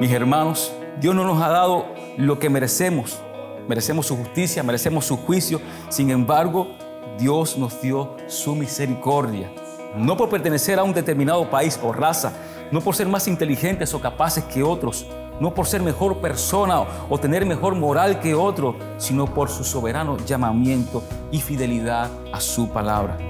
Mis hermanos, Dios no nos ha dado lo que merecemos. Merecemos su justicia, merecemos su juicio. Sin embargo, Dios nos dio su misericordia. No por pertenecer a un determinado país o raza, no por ser más inteligentes o capaces que otros, no por ser mejor persona o tener mejor moral que otro, sino por su soberano llamamiento y fidelidad a su palabra.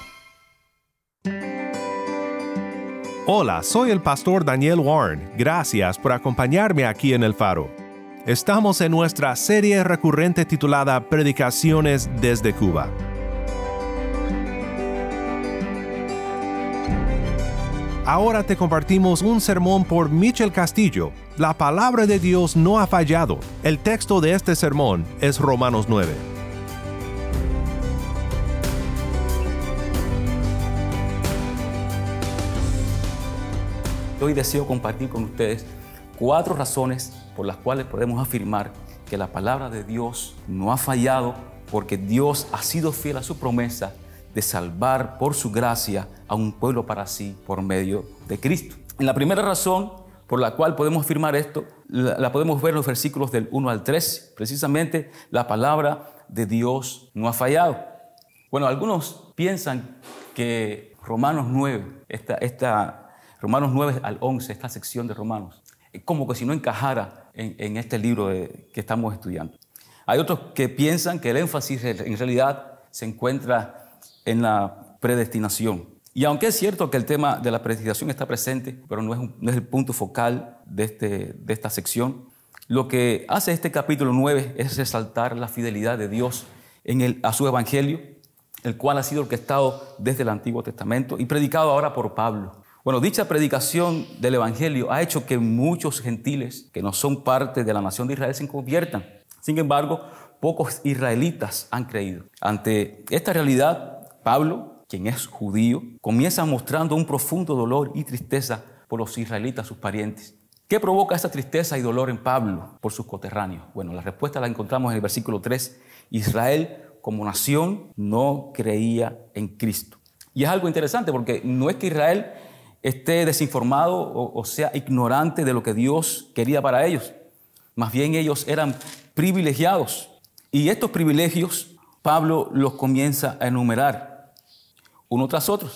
Hola, soy el pastor Daniel Warren. Gracias por acompañarme aquí en El Faro. Estamos en nuestra serie recurrente titulada Predicaciones desde Cuba. Ahora te compartimos un sermón por Michel Castillo. La palabra de Dios no ha fallado. El texto de este sermón es Romanos 9. Hoy deseo compartir con ustedes cuatro razones por las cuales podemos afirmar que la palabra de Dios no ha fallado porque Dios ha sido fiel a su promesa de salvar por su gracia a un pueblo para sí por medio de Cristo. En la primera razón por la cual podemos afirmar esto, la, podemos ver en los versículos del 1 al 3. Precisamente la palabra de Dios no ha fallado. Bueno, algunos piensan que Romanos 9, esta, esta, Romanos 9 al 11, esta sección de Romanos, como que si no encajara en, este libro que estamos estudiando. Hay otros que piensan que el énfasis en realidad se encuentra en la predestinación. Y aunque es cierto que el tema de la predestinación está presente, pero no es, no es el punto focal de, este, de esta sección, lo que hace este capítulo 9 es resaltar la fidelidad de Dios en el, a su evangelio, el cual ha sido orquestado desde el Antiguo Testamento y predicado ahora por Pablo. Bueno, dicha predicación del evangelio ha hecho que muchos gentiles que no son parte de la nación de Israel se conviertan. Sin embargo, pocos israelitas han creído. Ante esta realidad, Pablo, quien es judío, comienza mostrando un profundo dolor y tristeza por los israelitas, sus parientes. ¿Qué provoca esa tristeza y dolor en Pablo por sus coterráneos? Bueno, la respuesta la encontramos en el versículo 3. Israel como nación no creía en Cristo. Y es algo interesante porque no es que Israel esté desinformado o, sea ignorante de lo que Dios quería para ellos. Más bien ellos eran privilegiados. Y estos privilegios Pablo los comienza a enumerar uno tras otro.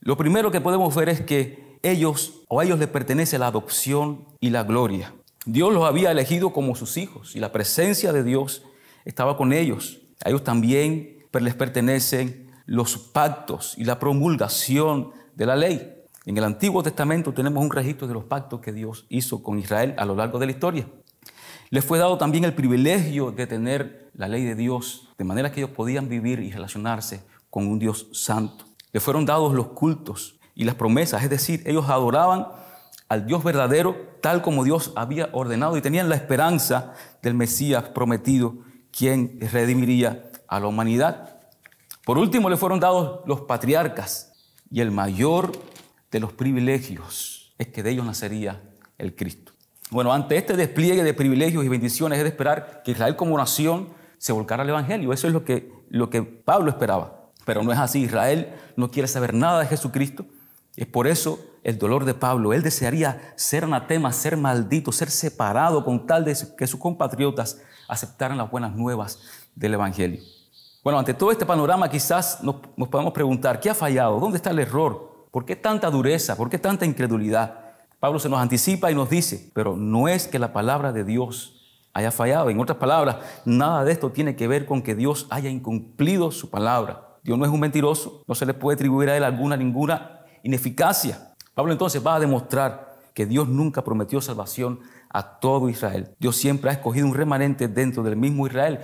Lo primero que podemos ver es que ellos o a ellos les pertenece la adopción y la gloria. Dios los había elegido como sus hijos y la presencia de Dios estaba con ellos. A ellos también les pertenecen los pactos y la promulgación de la ley. En el Antiguo Testamento tenemos un registro de los pactos que Dios hizo con Israel a lo largo de la historia. Les fue dado también el privilegio de tener la ley de Dios, de manera que ellos podían vivir y relacionarse con un Dios santo. Les fueron dados los cultos y las promesas, es decir, ellos adoraban al Dios verdadero tal como Dios había ordenado y tenían la esperanza del Mesías prometido, quien redimiría a la humanidad. Por último, le fueron dados los patriarcas y el mayor de los privilegios es que de ellos nacería el Cristo. Bueno, ante este despliegue de privilegios y bendiciones es de esperar que Israel como nación se volcara al Evangelio. Eso es lo que, lo que Pablo esperaba. Pero no es así. Israel no quiere saber nada de Jesucristo. Es por eso el dolor de Pablo. Él desearía ser anatema, ser maldito, ser separado con tal de que sus compatriotas aceptaran las buenas nuevas del Evangelio. Bueno, ante todo este panorama quizás nos, nos podemos preguntar, ¿qué ha fallado? ¿Dónde está el error? ¿Por qué tanta dureza? ¿Por qué tanta incredulidad? Pablo se nos anticipa y nos dice, pero no es que la palabra de Dios haya fallado. En otras palabras, nada de esto tiene que ver con que Dios haya incumplido su palabra. Dios no es un mentiroso, no se le puede atribuir a él alguna, ninguna ineficacia. Pablo entonces va a demostrar que Dios nunca prometió salvación a todo Israel. Dios siempre ha escogido un remanente dentro del mismo Israel.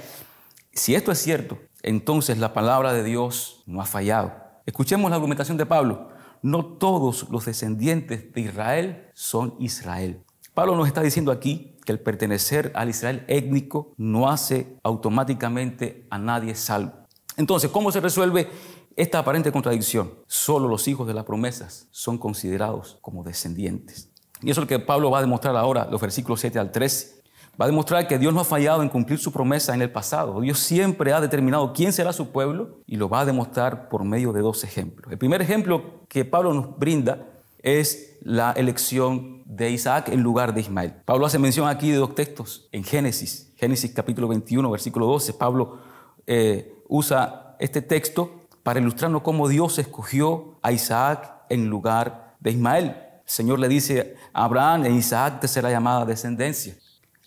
Si esto es cierto, entonces la palabra de Dios no ha fallado. Escuchemos la argumentación de Pablo. No todos los descendientes de Israel son Israel. Pablo nos está diciendo aquí que el pertenecer al Israel étnico no hace automáticamente a nadie salvo. Entonces, ¿cómo se resuelve esta aparente contradicción? Solo los hijos de las promesas son considerados como descendientes. Y eso es lo que Pablo va a demostrar ahora, los versículos 7 al 13. Va a demostrar que Dios no ha fallado en cumplir su promesa en el pasado. Dios siempre ha determinado quién será su pueblo y lo va a demostrar por medio de dos ejemplos. El primer ejemplo que Pablo nos brinda es la elección de Isaac en lugar de Ismael. Pablo hace mención aquí de dos textos en Génesis. Génesis capítulo 21, versículo 12. Pablo eh, usa este texto para ilustrarnos cómo Dios escogió a Isaac en lugar de Ismael. El Señor le dice a Abraham, en Isaac te será llamada descendencia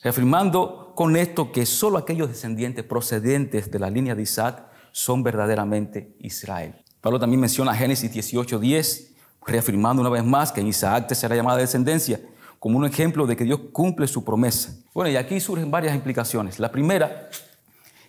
reafirmando con esto que solo aquellos descendientes procedentes de la línea de Isaac son verdaderamente Israel. Pablo también menciona Génesis 18:10, reafirmando una vez más que en Isaac te será llamada descendencia, como un ejemplo de que Dios cumple su promesa. Bueno, y aquí surgen varias implicaciones. La primera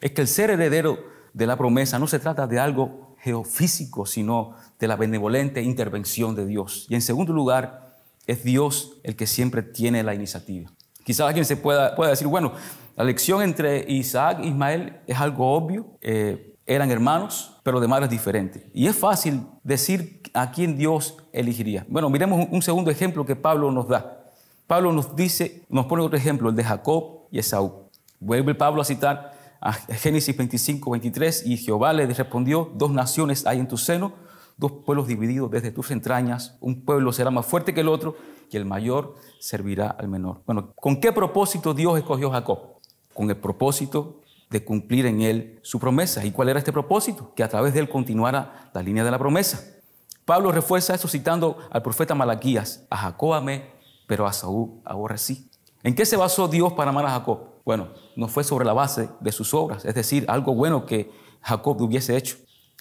es que el ser heredero de la promesa no se trata de algo geofísico, sino de la benevolente intervención de Dios. Y en segundo lugar, es Dios el que siempre tiene la iniciativa. Quizás alguien se pueda, pueda decir, bueno, la elección entre Isaac e Ismael es algo obvio, eh, eran hermanos, pero de madres diferentes. Y es fácil decir a quién Dios elegiría. Bueno, miremos un segundo ejemplo que Pablo nos da. Pablo nos dice, nos pone otro ejemplo, el de Jacob y Esaú. Vuelve Pablo a citar a Génesis 25, 23, y Jehová le respondió, dos naciones hay en tu seno, dos pueblos divididos desde tus entrañas, un pueblo será más fuerte que el otro, y el mayor servirá al menor. Bueno, ¿con qué propósito Dios escogió a Jacob? Con el propósito de cumplir en él su promesa. ¿Y cuál era este propósito? Que a través de él continuara la línea de la promesa. Pablo refuerza eso citando al profeta Malaquías, a Jacob amé, pero a Saúl aborrecí. ¿En qué se basó Dios para amar a Jacob? Bueno, no fue sobre la base de sus obras, es decir, algo bueno que Jacob hubiese hecho.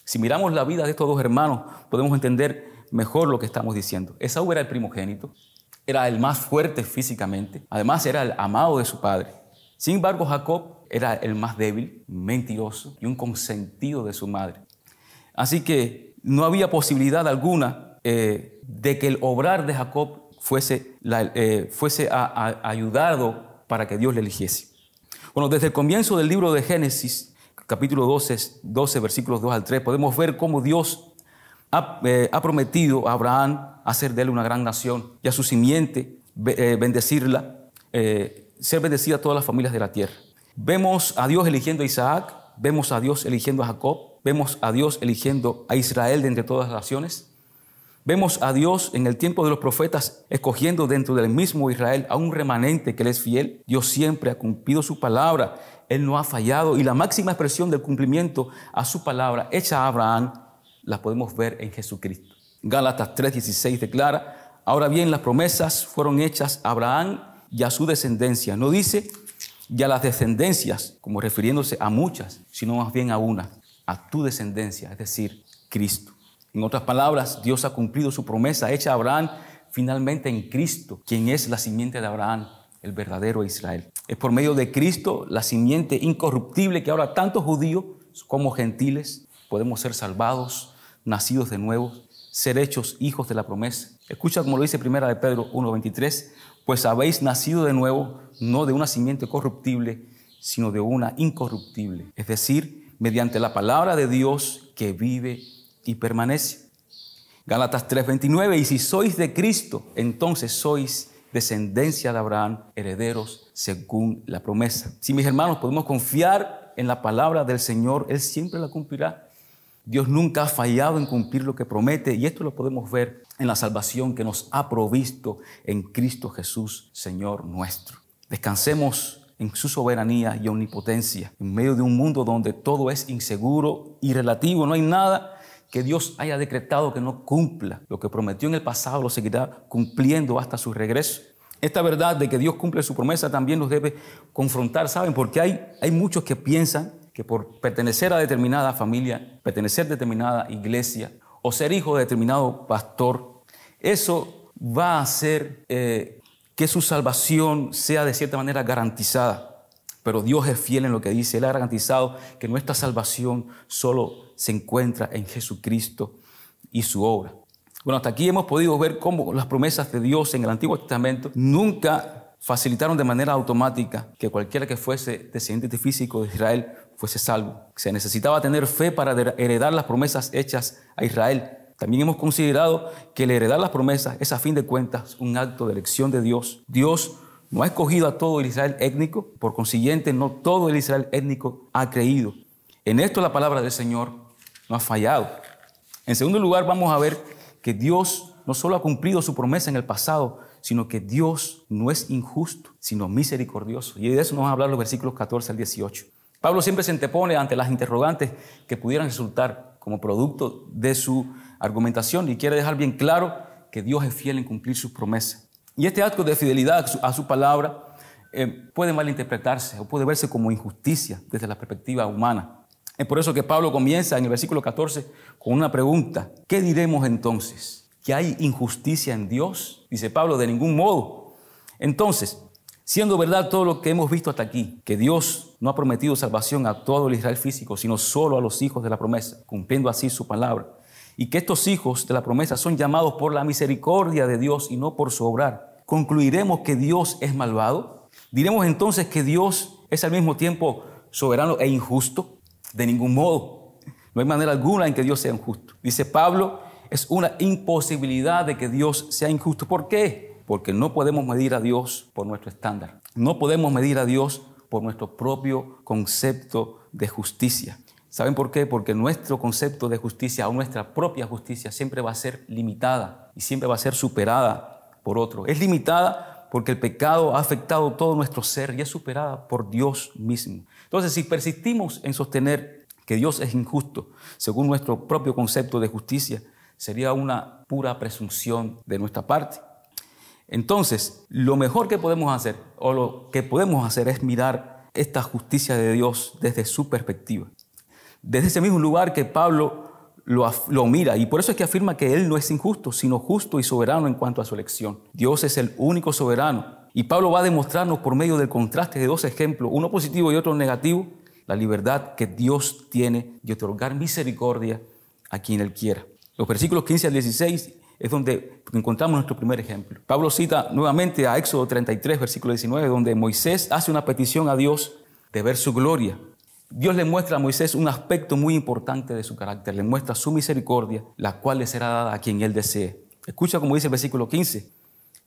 Si miramos la vida de estos dos hermanos, podemos entender mejor lo que estamos diciendo. Esaú era el primogénito, era el más fuerte físicamente, además era el amado de su padre. Sin embargo, Jacob era el más débil, mentiroso y un consentido de su madre. Así que no había posibilidad alguna eh, de que el obrar de Jacob fuese, eh, fuese ayudado para que Dios le eligiese. Bueno, desde el comienzo del libro de Génesis, capítulo 12, 12, versículos 2 al 3, podemos ver cómo Dios eh, ha, prometido a Abraham hacer de él una gran nación y a su simiente eh, bendecirla, eh, ser bendecida a todas las familias de la tierra. Vemos a Dios eligiendo a Isaac, vemos a Dios eligiendo a Jacob, vemos a Dios eligiendo a Israel de entre todas las naciones. Vemos a Dios en el tiempo de los profetas escogiendo dentro del mismo Israel a un remanente que le es fiel. Dios siempre ha cumplido su palabra, Él no ha fallado y la máxima expresión del cumplimiento a su palabra hecha a Abraham la podemos ver en Jesucristo. Gálatas 3:16 declara, ahora bien las promesas fueron hechas a Abraham y a su descendencia. No dice y a las descendencias, como refiriéndose a muchas, sino más bien a una, a tu descendencia, es decir, Cristo. En otras palabras, Dios ha cumplido su promesa hecha a Abraham finalmente en Cristo, quien es la simiente de Abraham, el verdadero Israel. Es por medio de Cristo, la simiente incorruptible, que ahora tanto judíos como gentiles podemos ser salvados nacidos de nuevo, ser hechos hijos de la promesa. Escucha como lo dice primera de Pedro 1.23, pues habéis nacido de nuevo, no de una simiente corruptible, sino de una incorruptible, es decir, mediante la palabra de Dios que vive y permanece. Gálatas 3:29, y si sois de Cristo, entonces sois descendencia de Abraham, herederos según la promesa. Si mis hermanos podemos confiar en la palabra del Señor, Él siempre la cumplirá. Dios nunca ha fallado en cumplir lo que promete y esto lo podemos ver en la salvación que nos ha provisto en Cristo Jesús, Señor nuestro. Descansemos en su soberanía y omnipotencia, en medio de un mundo donde todo es inseguro y relativo. No hay nada que Dios haya decretado que no cumpla. Lo que prometió en el pasado lo seguirá cumpliendo hasta su regreso. Esta verdad de que Dios cumple su promesa también nos debe confrontar, ¿saben? Porque hay, hay muchos que piensan que por pertenecer a determinada familia, pertenecer a determinada iglesia o ser hijo de determinado pastor, eso va a hacer eh, que su salvación sea de cierta manera garantizada. Pero Dios es fiel en lo que dice. Él ha garantizado que nuestra salvación solo se encuentra en Jesucristo y su obra. Bueno, hasta aquí hemos podido ver cómo las promesas de Dios en el Antiguo Testamento nunca facilitaron de manera automática que cualquiera que fuese descendiente físico de Israel fuese salvo. Se necesitaba tener fe para heredar las promesas hechas a Israel. También hemos considerado que el heredar las promesas es a fin de cuentas un acto de elección de Dios. Dios no ha escogido a todo el Israel étnico, por consiguiente no todo el Israel étnico ha creído. En esto la palabra del Señor no ha fallado. En segundo lugar vamos a ver que Dios no solo ha cumplido su promesa en el pasado, sino que Dios no es injusto, sino misericordioso. Y de eso nos van a hablar los versículos 14 al 18. Pablo siempre se antepone ante las interrogantes que pudieran resultar como producto de su argumentación y quiere dejar bien claro que Dios es fiel en cumplir sus promesas. Y este acto de fidelidad a su palabra eh, puede malinterpretarse o puede verse como injusticia desde la perspectiva humana. Es por eso que Pablo comienza en el versículo 14 con una pregunta. ¿Qué diremos entonces? ¿Que hay injusticia en Dios? Dice Pablo, de ningún modo. Entonces, siendo verdad todo lo que hemos visto hasta aquí, que Dios no ha prometido salvación a todo el Israel físico, sino solo a los hijos de la promesa, cumpliendo así su palabra, y que estos hijos de la promesa son llamados por la misericordia de Dios y no por su obrar, ¿concluiremos que Dios es malvado? ¿Diremos entonces que Dios es al mismo tiempo soberano e injusto? De ningún modo. No hay manera alguna en que Dios sea injusto. Dice Pablo, es una imposibilidad de que Dios sea injusto. ¿Por qué? Porque no podemos medir a Dios por nuestro estándar. No podemos medir a Dios por nuestro propio concepto de justicia. ¿Saben por qué? Porque nuestro concepto de justicia o nuestra propia justicia siempre va a ser limitada y siempre va a ser superada por otro. Es limitada porque el pecado ha afectado todo nuestro ser y es superada por Dios mismo. Entonces, si persistimos en sostener que Dios es injusto, según nuestro propio concepto de justicia, sería una pura presunción de nuestra parte. Entonces, lo mejor que podemos hacer, o lo que podemos hacer es mirar esta justicia de Dios desde su perspectiva desde ese mismo lugar que Pablo lo, mira y por eso es que afirma que Él no es injusto, sino justo y soberano en cuanto a su elección. Dios es el único soberano y Pablo va a demostrarnos por medio del contraste de dos ejemplos, uno positivo y otro negativo, la libertad que Dios tiene de otorgar misericordia a quien Él quiera. Los versículos 15 al 16 es donde encontramos nuestro primer ejemplo. Pablo cita nuevamente a Éxodo 33, versículo 19, donde Moisés hace una petición a Dios de ver su gloria. Dios le muestra a Moisés un aspecto muy importante de su carácter, le muestra su misericordia, la cual le será dada a quien él desee. Escucha como dice el versículo 15,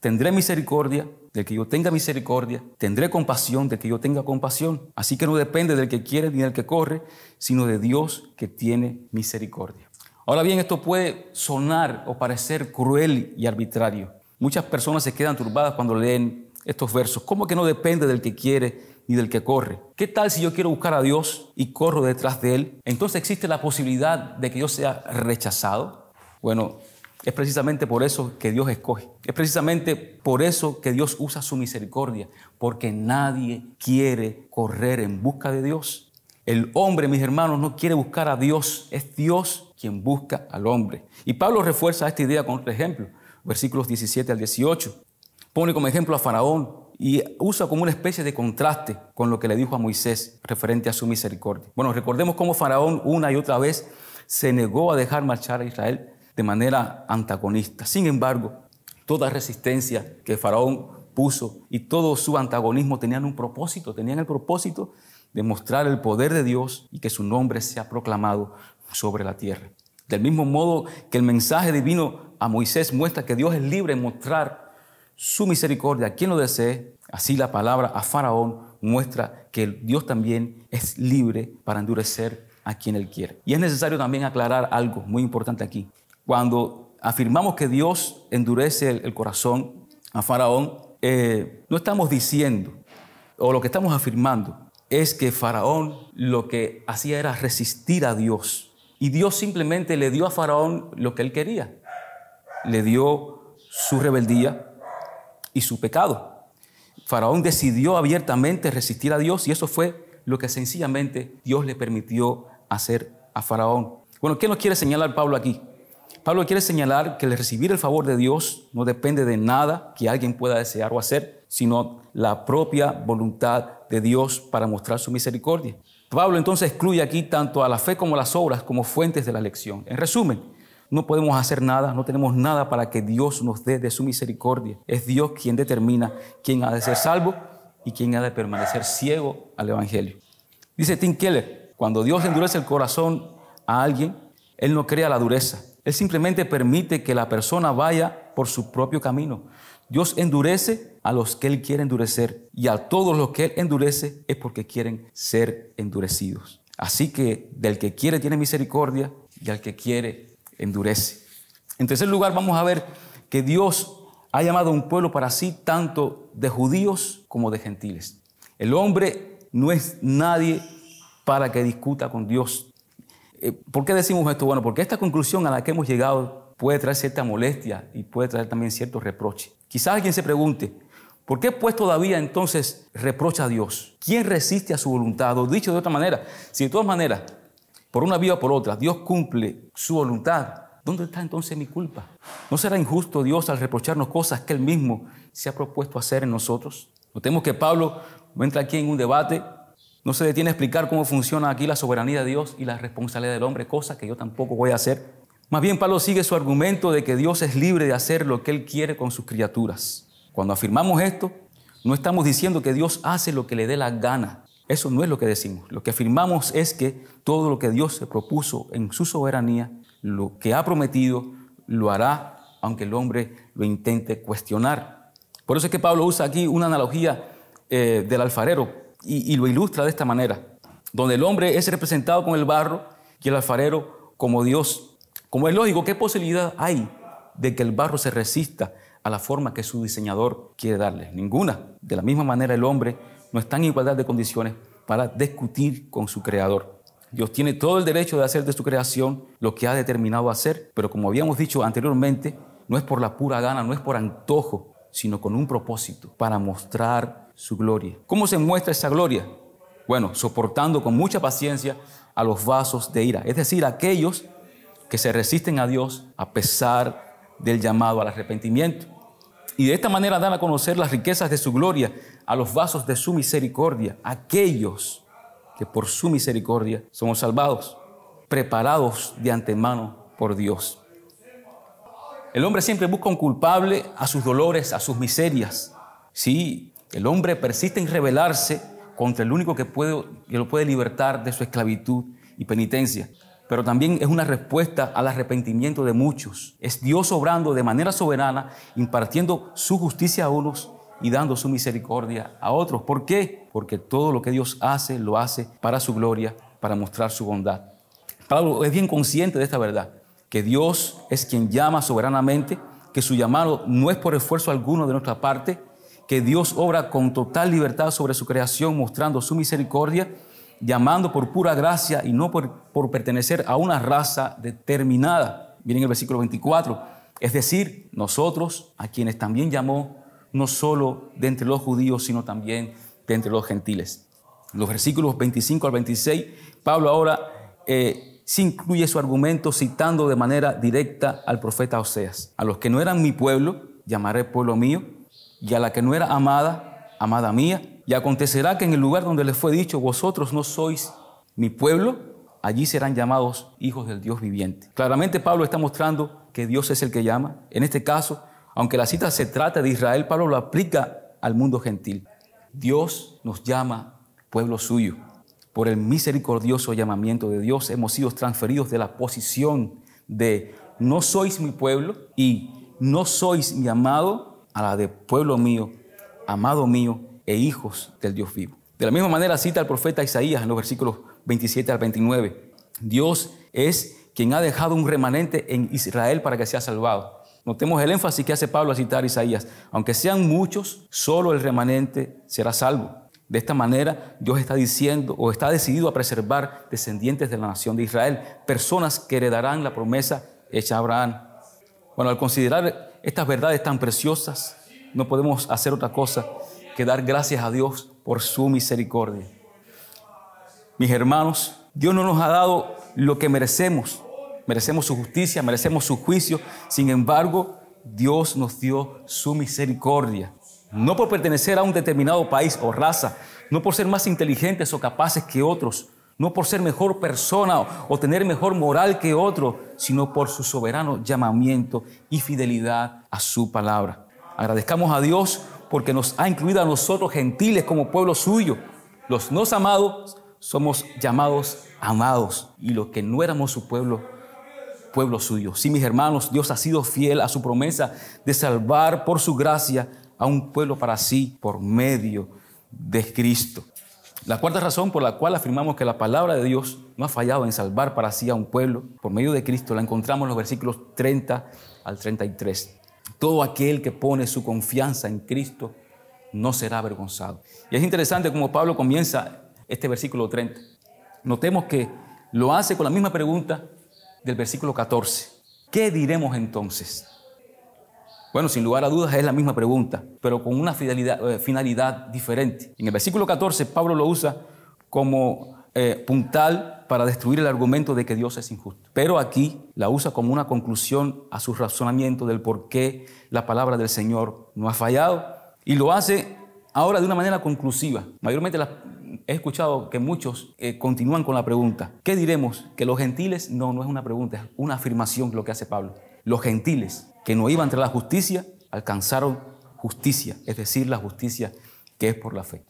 tendré misericordia del que yo tenga misericordia, tendré compasión del que yo tenga compasión. Así que no depende del que quiere ni del que corre, sino de Dios que tiene misericordia. Ahora bien, esto puede sonar o parecer cruel y arbitrario. Muchas personas se quedan turbadas cuando leen estos versos. ¿Cómo que no depende del que quiere ni del que corre. ¿Qué tal si yo quiero buscar a Dios y corro detrás de Él? Entonces existe la posibilidad de que yo sea rechazado. Bueno, es precisamente por eso que Dios escoge. Es precisamente por eso que Dios usa su misericordia, porque nadie quiere correr en busca de Dios. El hombre, mis hermanos, no quiere buscar a Dios, es Dios quien busca al hombre. Y Pablo refuerza esta idea con otro ejemplo, versículos 17 al 18. Pone como ejemplo a Faraón, y usa como una especie de contraste con lo que le dijo a Moisés referente a su misericordia. Bueno, recordemos cómo Faraón una y otra vez se negó a dejar marchar a Israel de manera antagonista. Sin embargo, toda resistencia que Faraón puso y todo su antagonismo tenían un propósito, tenían el propósito de mostrar el poder de Dios y que su nombre sea proclamado sobre la tierra. Del mismo modo que el mensaje divino a Moisés muestra que Dios es libre en mostrar su misericordia a quien lo desee, así la palabra a Faraón muestra que Dios también es libre para endurecer a quien Él quiere. Y es necesario también aclarar algo muy importante aquí. Cuando afirmamos que Dios endurece el, corazón a Faraón, eh, no estamos diciendo, o lo que estamos afirmando, es que Faraón lo que hacía era resistir a Dios. Y Dios simplemente le dio a Faraón lo que él quería. Le dio su rebeldía, y su pecado. Faraón decidió abiertamente resistir a Dios y eso fue lo que sencillamente Dios le permitió hacer a Faraón. Bueno, ¿qué nos quiere señalar Pablo aquí? Pablo quiere señalar que el recibir el favor de Dios no depende de nada que alguien pueda desear o hacer, sino la propia voluntad de Dios para mostrar su misericordia. Pablo entonces excluye aquí tanto a la fe como a las obras como fuentes de la elección. En resumen, no podemos hacer nada, no tenemos nada para que Dios nos dé de su misericordia. Es Dios quien determina quién ha de ser salvo y quién ha de permanecer ciego al Evangelio. Dice Tim Keller, cuando Dios endurece el corazón a alguien, Él no crea la dureza, Él simplemente permite que la persona vaya por su propio camino. Dios endurece a los que Él quiere endurecer y a todos los que Él endurece es porque quieren ser endurecidos. Así que del que quiere tiene misericordia y al que quiere endurece. En tercer lugar, vamos a ver que Dios ha llamado a un pueblo para sí tanto de judíos como de gentiles. El hombre no es nadie para que discuta con Dios. Eh, ¿Por qué decimos esto? Bueno, porque esta conclusión a la que hemos llegado puede traer cierta molestia y puede traer también cierto reproche. Quizás alguien se pregunte, ¿por qué pues todavía entonces reprocha a Dios? ¿Quién resiste a su voluntad? O dicho de otra manera, si de todas maneras, por una vía o por otra, Dios cumple su voluntad, ¿dónde está entonces mi culpa? ¿No será injusto Dios al reprocharnos cosas que Él mismo se ha propuesto hacer en nosotros? Notemos que Pablo entra aquí en un debate no se detiene a explicar cómo funciona aquí la soberanía de Dios y la responsabilidad del hombre, cosa que yo tampoco voy a hacer. Más bien Pablo sigue su argumento de que Dios es libre de hacer lo que Él quiere con sus criaturas. Cuando afirmamos esto, no estamos diciendo que Dios hace lo que le dé la gana. Eso no es lo que decimos. Lo que afirmamos es que todo lo que Dios se propuso en su soberanía, lo que ha prometido, lo hará, aunque el hombre lo intente cuestionar. Por eso es que Pablo usa aquí una analogía eh, del alfarero y, lo ilustra de esta manera, donde el hombre es representado con el barro y el alfarero como Dios. Como es lógico, ¿qué posibilidad hay de que el barro se resista a la forma que su diseñador quiere darle? Ninguna. De la misma manera el hombre no está en igualdad de condiciones para discutir con su creador. Dios tiene todo el derecho de hacer de su creación lo que ha determinado hacer, pero como habíamos dicho anteriormente, no es por la pura gana, no es por antojo, sino con un propósito, para mostrar su gloria. ¿Cómo se muestra esa gloria? Bueno, soportando con mucha paciencia a los vasos de ira, es decir, aquellos que se resisten a Dios a pesar del llamado al arrepentimiento. Y de esta manera dan a conocer las riquezas de su gloria a los vasos de su misericordia, aquellos que por su misericordia somos salvados, preparados de antemano por Dios. El hombre siempre busca un culpable a sus dolores, a sus miserias. Sí, el hombre persiste en rebelarse contra el único que, puede, que lo puede libertar de su esclavitud y penitencia. Pero también es una respuesta al arrepentimiento de muchos. Es Dios obrando de manera soberana, impartiendo su justicia a unos y dando su misericordia a otros. ¿Por qué? Porque todo lo que Dios hace, lo hace para su gloria, para mostrar su bondad. Pablo es bien consciente de esta verdad, que Dios es quien llama soberanamente, que su llamado no es por esfuerzo alguno de nuestra parte, que Dios obra con total libertad sobre su creación, mostrando su misericordia, llamando por pura gracia y no por, por pertenecer a una raza determinada. Miren el versículo 24. Es decir, nosotros, a quienes también llamó, no solo de entre los judíos, sino también de entre los gentiles. los versículos 25 al 26, Pablo ahora eh, se incluye su argumento citando de manera directa al profeta Oseas. A los que no eran mi pueblo, llamaré pueblo mío y a la que no era amada, amada mía. Y acontecerá que en el lugar donde les fue dicho, vosotros no sois mi pueblo, allí serán llamados hijos del Dios viviente. Claramente Pablo está mostrando que Dios es el que llama. En este caso, aunque la cita se trata de Israel, Pablo lo aplica al mundo gentil. Dios nos llama pueblo suyo. Por el misericordioso llamamiento de Dios hemos sido transferidos de la posición de no sois mi pueblo y no sois mi amado a la de pueblo mío, amado mío e hijos del Dios vivo. De la misma manera cita el profeta Isaías en los versículos 27 al 29. Dios es quien ha dejado un remanente en Israel para que sea salvado. Notemos el énfasis que hace Pablo a citar Isaías. Aunque sean muchos, solo el remanente será salvo. De esta manera, Dios está diciendo o está decidido a preservar descendientes de la nación de Israel, personas que heredarán la promesa hecha a Abraham. Bueno, al considerar estas verdades tan preciosas, no podemos hacer otra cosa que dar gracias a Dios por su misericordia. Mis hermanos, Dios no nos ha dado lo que merecemos, merecemos su justicia, merecemos su juicio. Sin embargo, Dios nos dio su misericordia. No por pertenecer a un determinado país o raza, no por ser más inteligentes o capaces que otros, no por ser mejor persona o tener mejor moral que otro, sino por su soberano llamamiento y fidelidad a su palabra. Agradezcamos a Dios porque nos ha incluido a nosotros gentiles como pueblo suyo. Los no amados somos llamados amados y los que no éramos su pueblo, pueblo suyo. Sí, mis hermanos, Dios ha sido fiel a su promesa de salvar por su gracia a un pueblo para sí por medio de Cristo. La cuarta razón por la cual afirmamos que la palabra de Dios no ha fallado en salvar para sí a un pueblo por medio de Cristo la encontramos en los versículos 30 al 33. Todo aquel que pone su confianza en Cristo no será avergonzado. Y es interesante como Pablo comienza este versículo 30. Notemos que lo hace con la misma pregunta del versículo 14. ¿Qué diremos entonces? Bueno, sin lugar a dudas es la misma pregunta, pero con una eh, finalidad diferente. En el versículo 14 Pablo lo usa como eh, puntal para destruir el argumento de que Dios es injusto. Pero aquí la usa como una conclusión a su razonamiento del por qué la palabra del Señor no ha fallado. Y lo hace ahora de una manera conclusiva. Mayormente he escuchado que muchos eh, continúan con la pregunta, ¿qué diremos? Que los gentiles, no, no es una pregunta, es una afirmación lo que hace Pablo. Los gentiles que no iban tras la justicia, alcanzaron justicia, es decir, la justicia que es por la fe.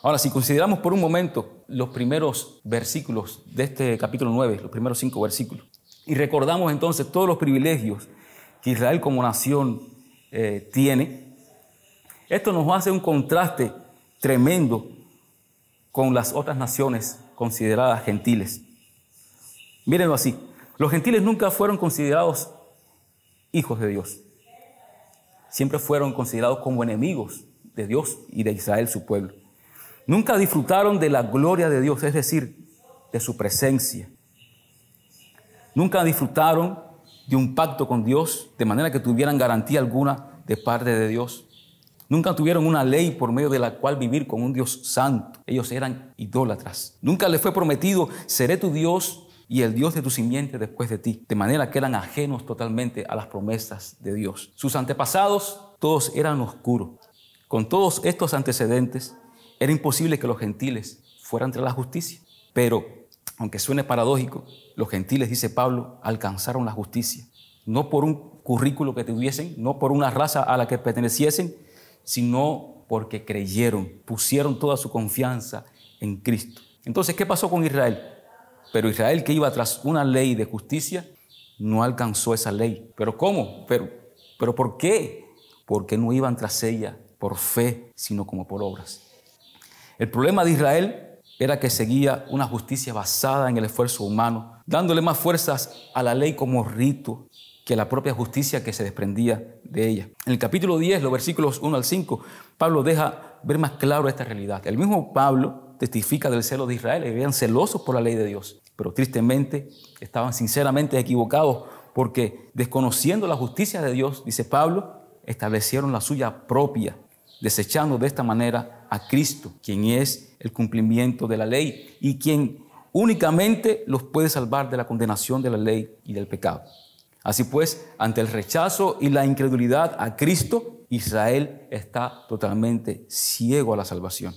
Ahora, si consideramos por un momento los primeros versículos de este capítulo 9, los primeros cinco versículos, y recordamos entonces todos los privilegios que Israel como nación eh, tiene, esto nos hace un contraste tremendo con las otras naciones consideradas gentiles. Mírenlo así, los gentiles nunca fueron considerados hijos de Dios. Siempre fueron considerados como enemigos de Dios y de Israel, su pueblo. Nunca disfrutaron de la gloria de Dios, es decir, de su presencia. Nunca disfrutaron de un pacto con Dios de manera que tuvieran garantía alguna de parte de Dios. Nunca tuvieron una ley por medio de la cual vivir con un Dios santo. Ellos eran idólatras. Nunca les fue prometido, seré tu Dios y el Dios de tu simiente después de ti, de manera que eran ajenos totalmente a las promesas de Dios. Sus antepasados todos eran oscuros. Con todos estos antecedentes, era imposible que los gentiles fueran tras la justicia. Pero, aunque suene paradójico, los gentiles, dice Pablo, alcanzaron la justicia. No por un currículo que tuviesen, no por una raza a la que perteneciesen, sino porque creyeron, pusieron toda su confianza en Cristo. Entonces, ¿qué pasó con Israel? Pero Israel que iba tras una ley de justicia, no alcanzó esa ley. ¿Pero cómo? ¿Pero, pero por qué? Porque no iban tras ella por fe, sino como por obras. El problema de Israel era que seguía una justicia basada en el esfuerzo humano, dándole más fuerzas a la ley como rito que a la propia justicia que se desprendía de ella. En el capítulo 10, los versículos 1 al 5, Pablo deja ver más claro esta realidad. El mismo Pablo testifica del celo de Israel, eran celosos por la ley de Dios, pero tristemente estaban sinceramente equivocados porque desconociendo la justicia de Dios, dice Pablo, establecieron la suya propia, desechando de esta manera a Cristo, quien es el cumplimiento de la ley y quien únicamente los puede salvar de la condenación de la ley y del pecado. Así pues, ante el rechazo y la incredulidad a Cristo, Israel está totalmente ciego a la salvación.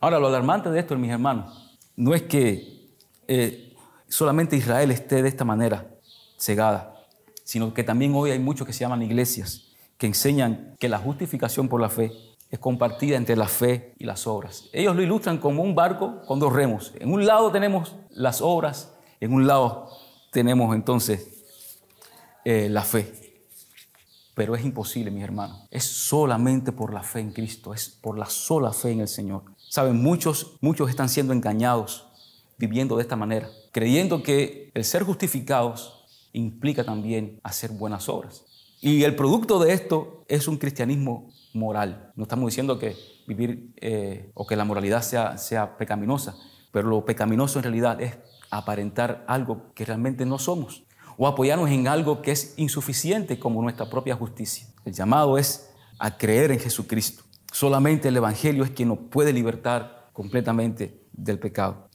Ahora, lo alarmante de esto, mis hermanos, no es que eh, solamente Israel esté de esta manera cegada, sino que también hoy hay muchos que se llaman iglesias que enseñan que la justificación por la fe es compartida entre la fe y las obras. Ellos lo ilustran como un barco con dos remos. En un lado tenemos las obras, en un lado tenemos entonces eh, la fe. Pero es imposible, mis hermanos. Es solamente por la fe en Cristo, es por la sola fe en el Señor. Saben, muchos, muchos están siendo engañados viviendo de esta manera, creyendo que el ser justificados implica también hacer buenas obras. Y el producto de esto es un cristianismo moral. No estamos diciendo que vivir eh, o que la moralidad sea, sea pecaminosa, pero lo pecaminoso en realidad es aparentar algo que realmente no somos o apoyarnos en algo que es insuficiente como nuestra propia justicia. El llamado es a creer en Jesucristo. Solamente el Evangelio es quien nos puede libertar completamente del pecado.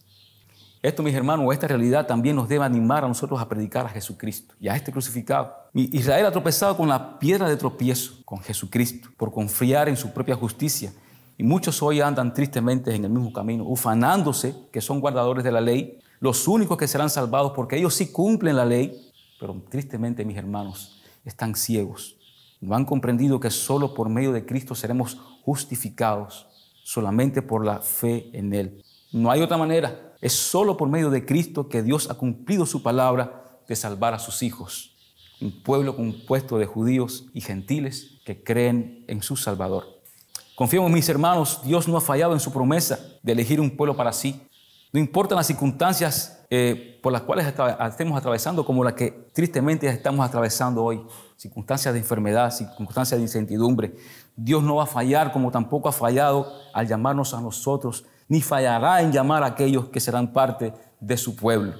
Esto, mis hermanos, esta realidad también nos debe animar a nosotros a predicar a Jesucristo y a este crucificado. Israel ha tropezado con la piedra de tropiezo, con Jesucristo, por confiar en su propia justicia. Y muchos hoy andan tristemente en el mismo camino, ufanándose que son guardadores de la ley, los únicos que serán salvados porque ellos sí cumplen la ley, pero tristemente, mis hermanos, están ciegos. No han comprendido que solo por medio de Cristo seremos justificados, solamente por la fe en Él. No hay otra manera. Es solo por medio de Cristo que Dios ha cumplido su palabra de salvar a sus hijos. Un pueblo compuesto de judíos y gentiles que creen en su Salvador. Confiemos, mis hermanos, Dios no ha fallado en su promesa de elegir un pueblo para sí. No importan las circunstancias eh, por las cuales estemos atravesando, como las que tristemente estamos atravesando hoy, circunstancias de enfermedad, circunstancias de incertidumbre. Dios no va a fallar como tampoco ha fallado al llamarnos a nosotros ni fallará en llamar a aquellos que serán parte de su pueblo.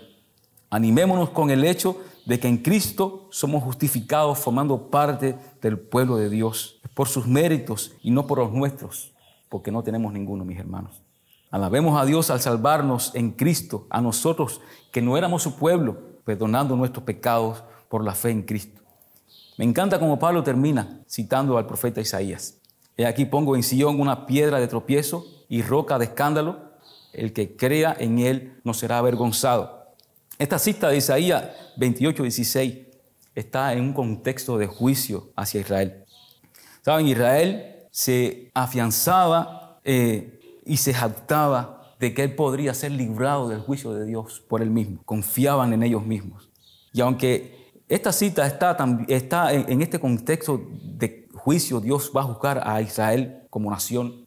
Animémonos con el hecho de que en Cristo somos justificados formando parte del pueblo de Dios, por sus méritos y no por los nuestros, porque no tenemos ninguno, mis hermanos. Alabemos a Dios al salvarnos en Cristo, a nosotros que no éramos su pueblo, perdonando nuestros pecados por la fe en Cristo. Me encanta como Pablo termina citando al profeta Isaías. He aquí pongo en Sion una piedra de tropiezo y roca de escándalo, el que crea en él no será avergonzado. Esta cita de Isaías 28, 16 está en un contexto de juicio hacia Israel. Saben, Israel se afianzaba eh, y se jactaba de que él podría ser librado del juicio de Dios por él mismo. Confiaban en ellos mismos. Y aunque esta cita está, está en este contexto de juicio, Dios va a juzgar a Israel como nación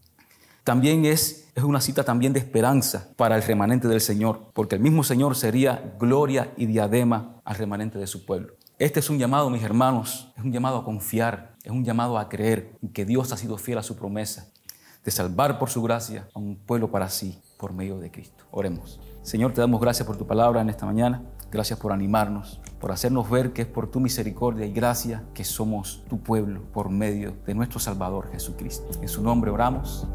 también es, es una cita también de esperanza para el remanente del Señor, porque el mismo Señor sería gloria y diadema al remanente de su pueblo. Este es un llamado, mis hermanos, es un llamado a confiar, es un llamado a creer en que Dios ha sido fiel a su promesa de salvar por su gracia a un pueblo para sí por medio de Cristo. Oremos. Señor, te damos gracias por tu palabra en esta mañana. Gracias por animarnos, por hacernos ver que es por tu misericordia y gracia que somos tu pueblo por medio de nuestro Salvador Jesucristo. En su nombre oramos.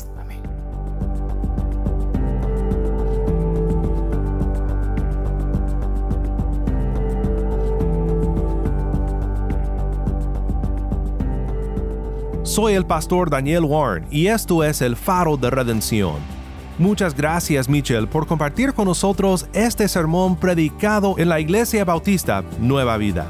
Soy el pastor Daniel Warren y esto es el faro de redención. Muchas gracias Michel por compartir con nosotros este sermón predicado en la Iglesia Bautista Nueva Vida.